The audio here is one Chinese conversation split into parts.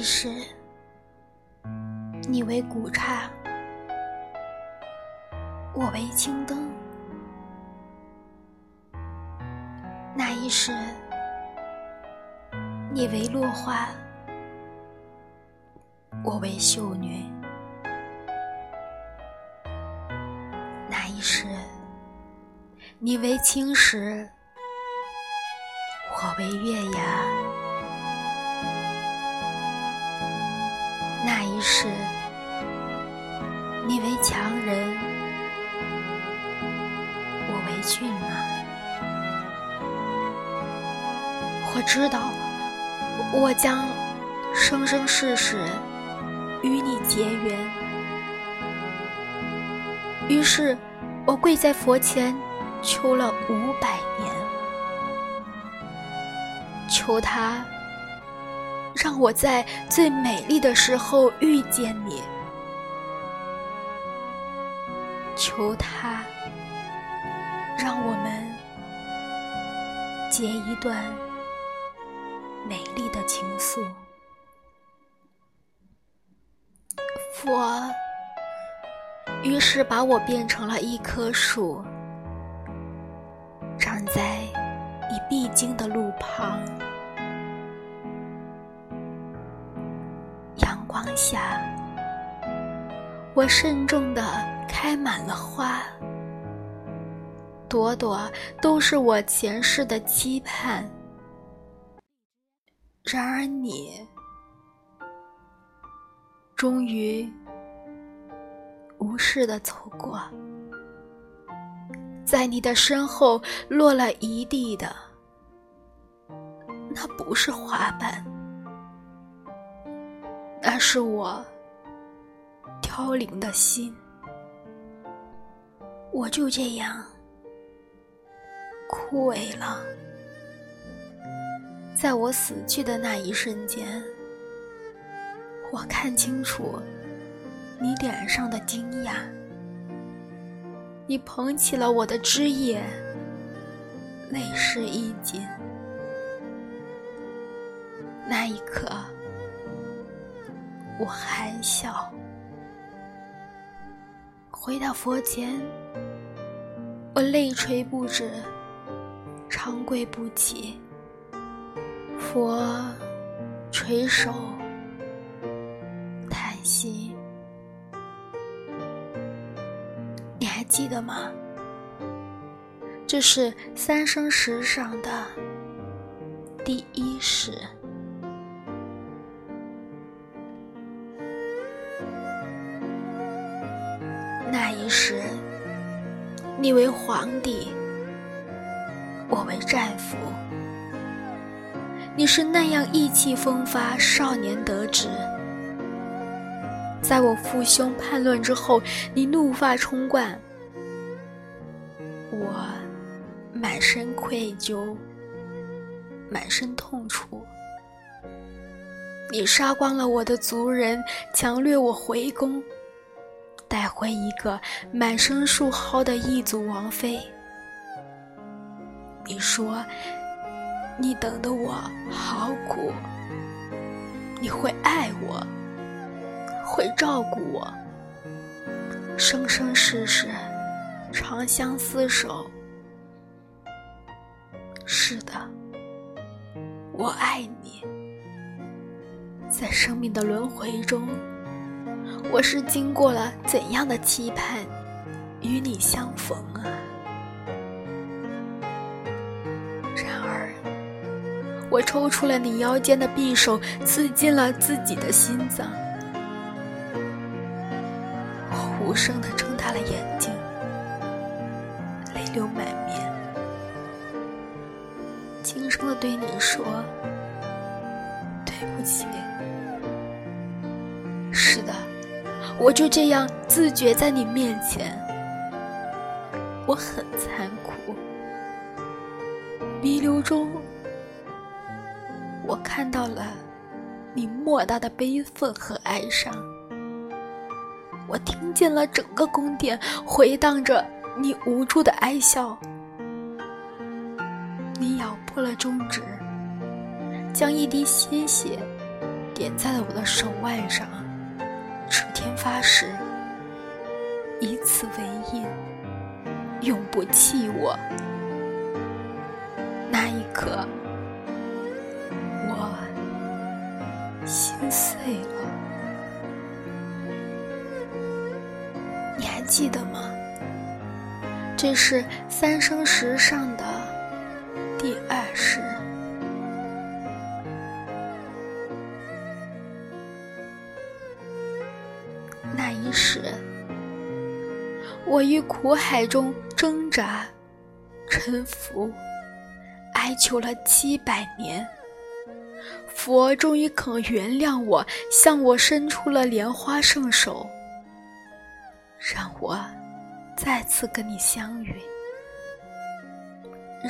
一世，你为古刹，我为青灯；那一世，你为落花，我为秀女；那一世，你为青石，我为月牙。一世，你为强人，我为骏马。我知道，我将生生世世与你结缘。于是，我跪在佛前，求了五百年，求他。让我在最美丽的时候遇见你，求他让我们结一段美丽的情愫。佛于是把我变成了一棵树，长在你必经的路旁。下，我慎重的开满了花，朵朵都是我前世的期盼。然而你，终于无视的走过，在你的身后落了一地的，那不是花瓣。那是我凋零的心，我就这样枯萎了。在我死去的那一瞬间，我看清楚你脸上的惊讶。你捧起了我的枝叶，泪湿衣襟。我含笑，回到佛前，我泪垂不止，长跪不起。佛垂首叹息，你还记得吗？这是三生石上的第一石。你为皇帝，我为战俘。你是那样意气风发，少年得志。在我父兄叛乱之后，你怒发冲冠，我满身愧疚，满身痛楚。你杀光了我的族人，强掠我回宫。为一个满身树蒿的异族王妃。你说，你等的我好苦。你会爱我，会照顾我，生生世世长相厮守。是的，我爱你，在生命的轮回中。我是经过了怎样的期盼，与你相逢啊？然而，我抽出了你腰间的匕首，刺进了自己的心脏。我无声的睁大了眼睛，泪流满面，轻声的对你说：“对不起。”我就这样自觉在你面前，我很残酷。弥留中，我看到了你莫大的悲愤和哀伤，我听见了整个宫殿回荡着你无助的哀笑。你咬破了中指，将一滴鲜血点在了我的手腕上，天发誓，以此为印，永不弃我。那一刻，我心碎了。你还记得吗？这是三生石上的那一世，我于苦海中挣扎、沉浮、哀求了七百年，佛终于肯原谅我，向我伸出了莲花圣手，让我再次跟你相遇。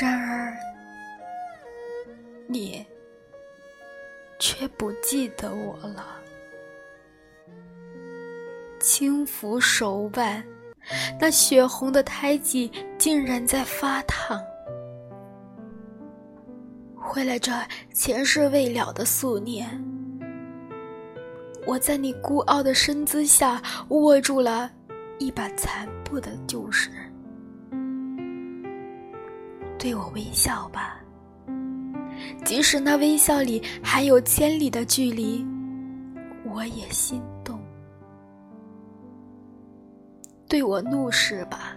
然而，你却不记得我了。轻抚手腕，那血红的胎记竟然在发烫。为了这前世未了的宿念，我在你孤傲的身姿下握住了一把残破的旧时。对我微笑吧，即使那微笑里还有千里的距离，我也心对我怒视吧，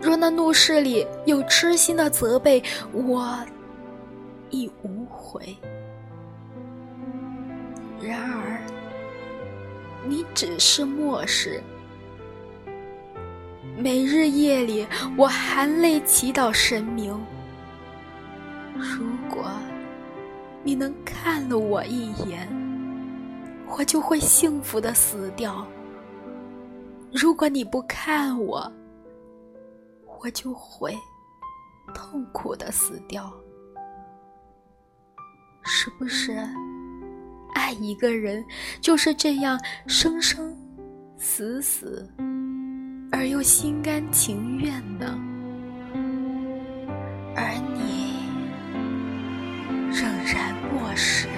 若那怒视里有痴心的责备，我亦无悔。然而，你只是漠视。每日夜里，我含泪祈祷神明：如果你能看了我一眼，我就会幸福的死掉。如果你不看我，我就会痛苦的死掉。是不是爱一个人就是这样生生死死，而又心甘情愿呢？而你仍然漠视，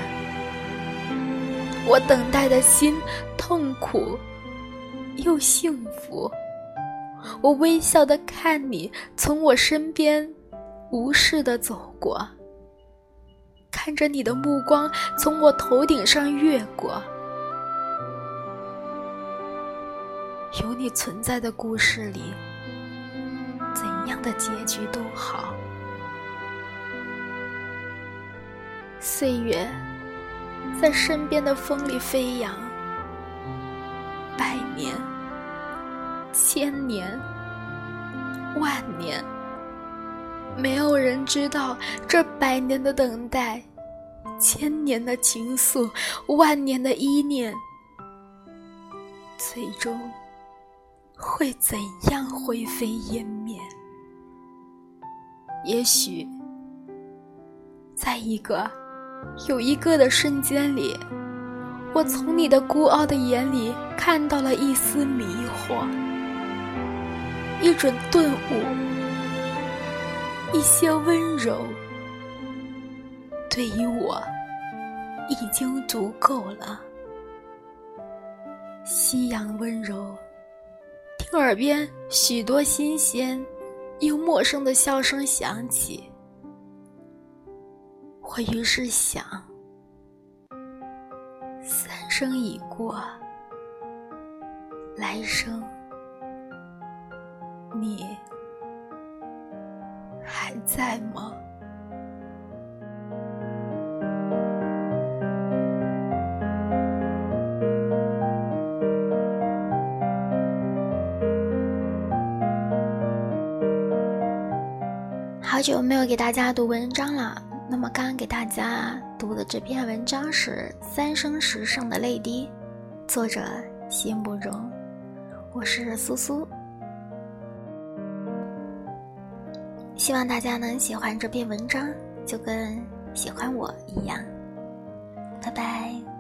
我等待的心痛苦。又幸福，我微笑的看你从我身边无视的走过，看着你的目光从我头顶上越过。有你存在的故事里，怎样的结局都好。岁月在身边的风里飞扬。百年、千年、万年，没有人知道这百年的等待，千年的情愫，万年的依念，最终会怎样灰飞烟灭？也许，在一个有一个的瞬间里。我从你的孤傲的眼里看到了一丝迷惑，一种顿悟，一些温柔，对于我已经足够了。夕阳温柔，听耳边许多新鲜又陌生的笑声响起，我于是想。三生已过，来生你还在吗？好久没有给大家读文章了。那么，刚刚给大家读的这篇文章是《三生石上的泪滴》，作者心不容。我是苏苏，希望大家能喜欢这篇文章，就跟喜欢我一样。拜拜。